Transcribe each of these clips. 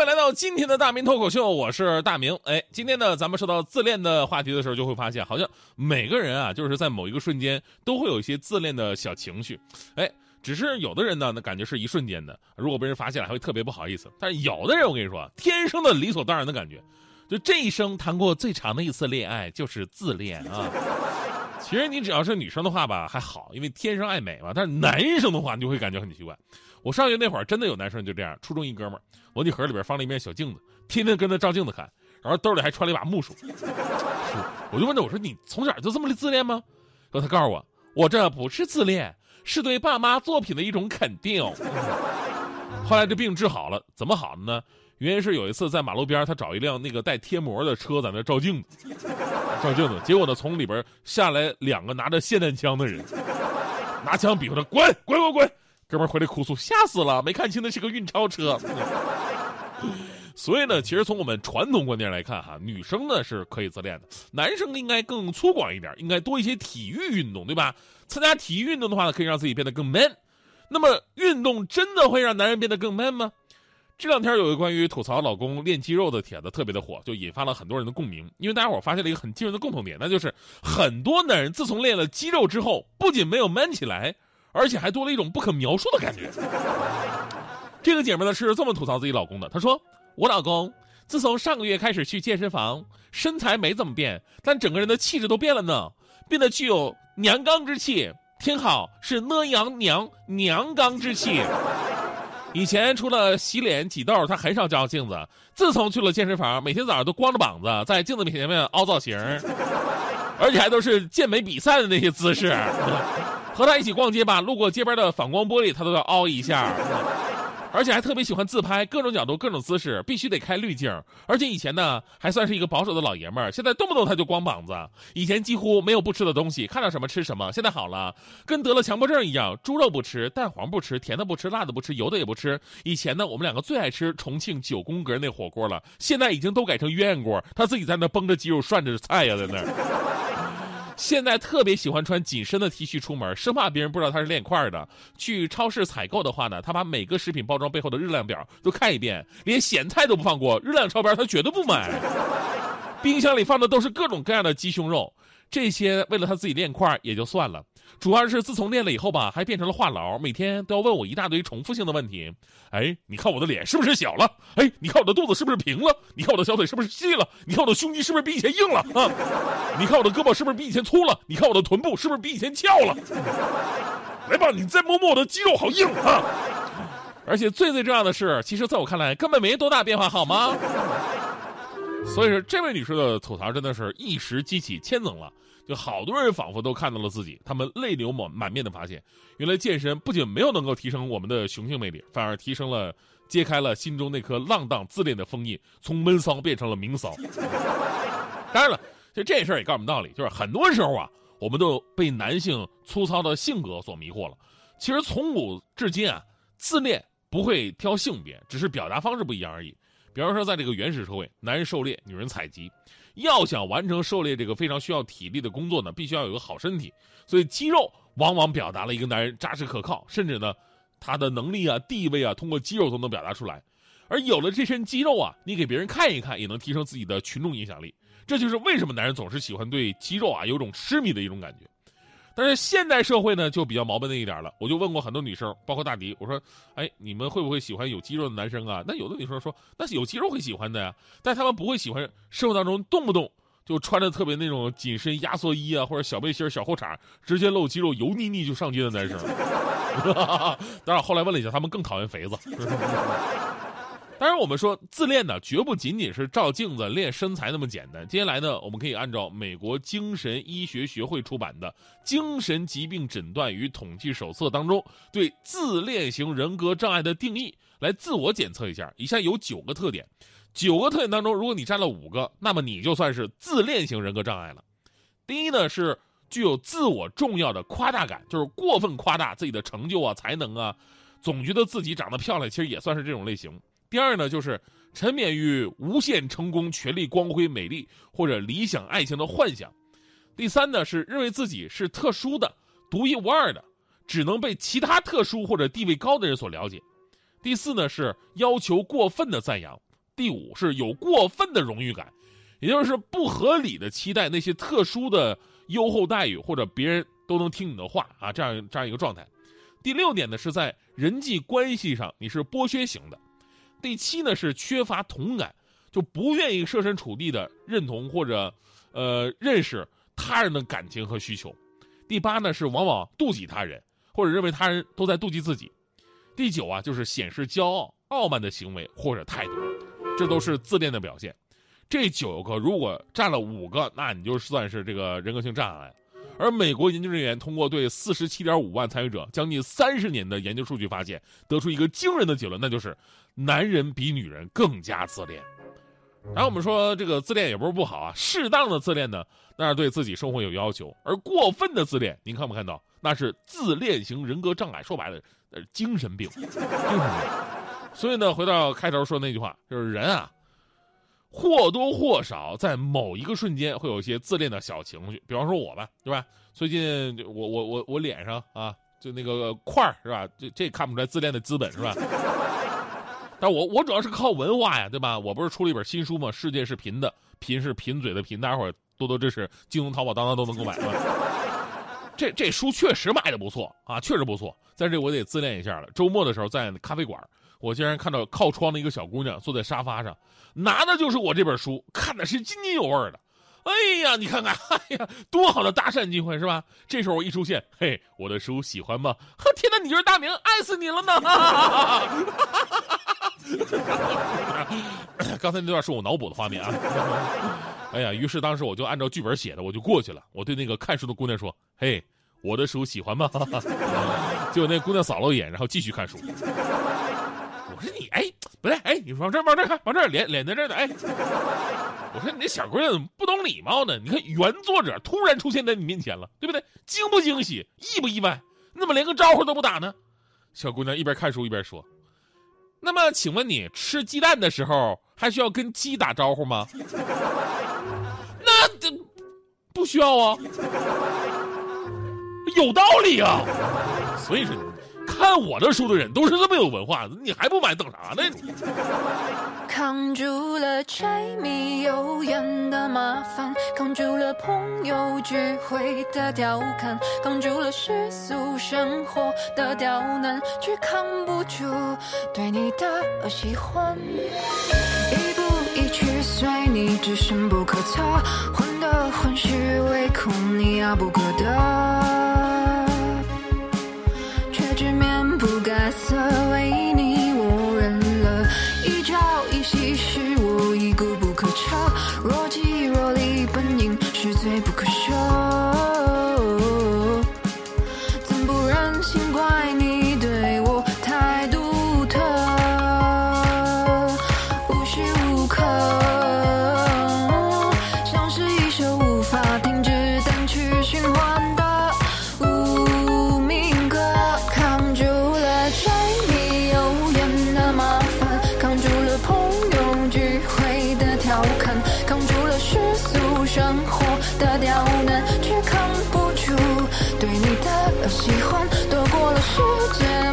位来到今天的大明脱口秀，我是大明。哎，今天呢，咱们说到自恋的话题的时候，就会发现，好像每个人啊，就是在某一个瞬间都会有一些自恋的小情绪。哎，只是有的人呢，那感觉是一瞬间的，如果被人发现了，还会特别不好意思。但是有的人，我跟你说，天生的理所当然的感觉，就这一生谈过最长的一次恋爱就是自恋啊。其实你只要是女生的话吧，还好，因为天生爱美嘛。但是男生的话，你就会感觉很奇怪。我上学那会儿，真的有男生就这样。初中一哥们儿，文具盒里边放了一面小镜子，天天跟他照镜子看，然后兜里还揣了一把木梳。我就问他，我说你从小就这么自恋吗？然后他告诉我，我这不是自恋，是对爸妈作品的一种肯定。后来这病治好了，怎么好的呢？原因是有一次在马路边，他找一辆那个带贴膜的车在那照镜子，照镜子，结果呢从里边下来两个拿着霰弹枪的人，拿枪比划着滚滚滚滚。哥们回来哭诉，吓死了，没看清那是个运钞车。所以呢，其实从我们传统观念来看，哈，女生呢是可以自恋的，男生应该更粗犷一点，应该多一些体育运动，对吧？参加体育运动的话呢，可以让自己变得更 man。那么，运动真的会让男人变得更 man 吗？这两天有一个关于吐槽老公练肌肉的帖子特别的火，就引发了很多人的共鸣。因为大家伙发现了一个很惊人的共同点，那就是很多男人自从练了肌肉之后，不仅没有 man 起来。而且还多了一种不可描述的感觉。这个姐妹呢是这么吐槽自己老公的：“她说，我老公自从上个月开始去健身房，身材没怎么变，但整个人的气质都变了呢，变得具有娘刚之气。听好，是呢阳娘娘刚之气。以前除了洗脸挤痘，他很少照镜子。自从去了健身房，每天早上都光着膀子在镜子面前凹造型，而且还都是健美比赛的那些姿势。”和他一起逛街吧，路过街边的反光玻璃，他都要凹一下，而且还特别喜欢自拍，各种角度、各种姿势，必须得开滤镜。而且以前呢，还算是一个保守的老爷们儿，现在动不动他就光膀子。以前几乎没有不吃的东西，看到什么吃什么。现在好了，跟得了强迫症一样，猪肉不吃，蛋黄不吃，甜的不吃，辣的不吃，油的也不吃。以前呢，我们两个最爱吃重庆九宫格那火锅了，现在已经都改成鸳鸯锅，他自己在那绷着肌肉涮着菜呀，在那。现在特别喜欢穿紧身的 T 恤出门，生怕别人不知道他是练块的。去超市采购的话呢，他把每个食品包装背后的热量表都看一遍，连咸菜都不放过，热量超标他绝对不买。冰箱里放的都是各种各样的鸡胸肉。这些为了他自己练块也就算了，主要是自从练了以后吧，还变成了话痨，每天都要问我一大堆重复性的问题。哎，你看我的脸是不是小了？哎，你看我的肚子是不是平了？你看我的小腿是不是细了？你看我的胸肌是不是比以前硬了啊？你看我的胳膊是不是比以前粗了？你看我的臀部是不是比以前翘了？来吧，你再摸摸我的肌肉，好硬啊！而且最最重要的是，其实在我看来根本没多大变化，好吗？所以说，这位女士的吐槽真的是一时激起千层浪，就好多人仿佛都看到了自己，他们泪流满满面的发现，原来健身不仅没有能够提升我们的雄性魅力，反而提升了、揭开了心中那颗浪荡自恋的封印，从闷骚变成了明骚。当然了，就这事儿也告诉我们道理，就是很多时候啊，我们都被男性粗糙的性格所迷惑了。其实从古至今啊，自恋不会挑性别，只是表达方式不一样而已。比方说，在这个原始社会，男人狩猎，女人采集。要想完成狩猎这个非常需要体力的工作呢，必须要有个好身体。所以，肌肉往往表达了一个男人扎实可靠，甚至呢，他的能力啊、地位啊，通过肌肉都能表达出来。而有了这身肌肉啊，你给别人看一看，也能提升自己的群众影响力。这就是为什么男人总是喜欢对肌肉啊有种痴迷的一种感觉。但是现代社会呢，就比较矛盾的一点了。我就问过很多女生，包括大迪，我说：“哎，你们会不会喜欢有肌肉的男生啊？”那有的女生说：“那是有肌肉会喜欢的呀。”但他们不会喜欢生活当中动不动就穿着特别那种紧身压缩衣啊，或者小背心、小裤衩，直接露肌肉、油腻腻就上街的男生。当然，后来问了一下，他们更讨厌肥子。当然，我们说自恋呢，绝不仅仅是照镜子练身材那么简单。接下来呢，我们可以按照美国精神医学学会出版的《精神疾病诊断与统计手册》当中对自恋型人格障碍的定义来自我检测一下。以下有九个特点，九个特点当中，如果你占了五个，那么你就算是自恋型人格障碍了。第一呢是具有自我重要的夸大感，就是过分夸大自己的成就啊、才能啊，总觉得自己长得漂亮，其实也算是这种类型。第二呢就是沉湎于无限成功、权力、光辉、美丽或者理想爱情的幻想。第三呢是认为自己是特殊的、独一无二的，只能被其他特殊或者地位高的人所了解。第四呢是要求过分的赞扬。第五是有过分的荣誉感，也就是不合理的期待那些特殊的优厚待遇或者别人都能听你的话啊，这样这样一个状态。第六点呢是在人际关系上你是剥削型的。第七呢是缺乏同感，就不愿意设身处地的认同或者呃认识他人的感情和需求。第八呢是往往妒忌他人，或者认为他人都在妒忌自己。第九啊就是显示骄傲、傲慢的行为或者态度。这都是自恋的表现，这九个如果占了五个，那你就算是这个人格性障碍。而美国研究人员通过对四十七点五万参与者将近三十年的研究数据发现，得出一个惊人的结论，那就是男人比女人更加自恋。然后我们说这个自恋也不是不好啊，适当的自恋呢，那是对自己生活有要求；而过分的自恋，您看没看到？那是自恋型人格障碍，说白了，呃，精神病，精神病。所以呢，回到开头说那句话，就是人啊，或多或少在某一个瞬间会有一些自恋的小情绪。比方说我吧，对吧？最近我我我我脸上啊，就那个块儿是吧？这这看不出来自恋的资本是吧？但我我主要是靠文化呀，对吧？我不是出了一本新书吗？世界是贫的，贫是贫嘴的贫，大家伙多多支持，京东、淘宝、当当都能购买。这这书确实卖的不错啊，确实不错。在这我得自恋一下了。周末的时候在咖啡馆。我竟然看到靠窗的一个小姑娘坐在沙发上，拿的就是我这本书，看的是津津有味的。哎呀，你看看，哎呀，多好的搭讪机会是吧？这时候我一出现，嘿，我的书喜欢吗？呵，天哪，你就是大明，爱死你了呢！刚才那段是我脑补的画面啊。哎呀，于是当时我就按照剧本写的，我就过去了。我对那个看书的姑娘说：“嘿，我的书喜欢吗？”结果那姑娘扫了一眼，然后继续看书。我说你哎，不对哎，你往这往这看，往这脸脸在这呢哎。我说你这小姑娘怎么不懂礼貌呢？你看原作者突然出现在你面前了，对不对？惊不惊喜？意不意外？你怎么连个招呼都不打呢？小姑娘一边看书一边说：“那么，请问你吃鸡蛋的时候还需要跟鸡打招呼吗？”那这不需要啊，有道理啊。所以说。看我的书的人都是这么有文化的，你还不买等啥呢？扛住了柴米油盐的麻烦，扛住了朋友聚会的调侃，扛住了世俗生活的刁难，却扛不住对你的喜欢。一步一趋随你，只深不可测，患得患失，唯恐你遥不可得。喜欢躲过了时间。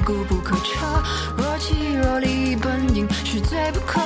固不可彻。若即若离，本应是罪不可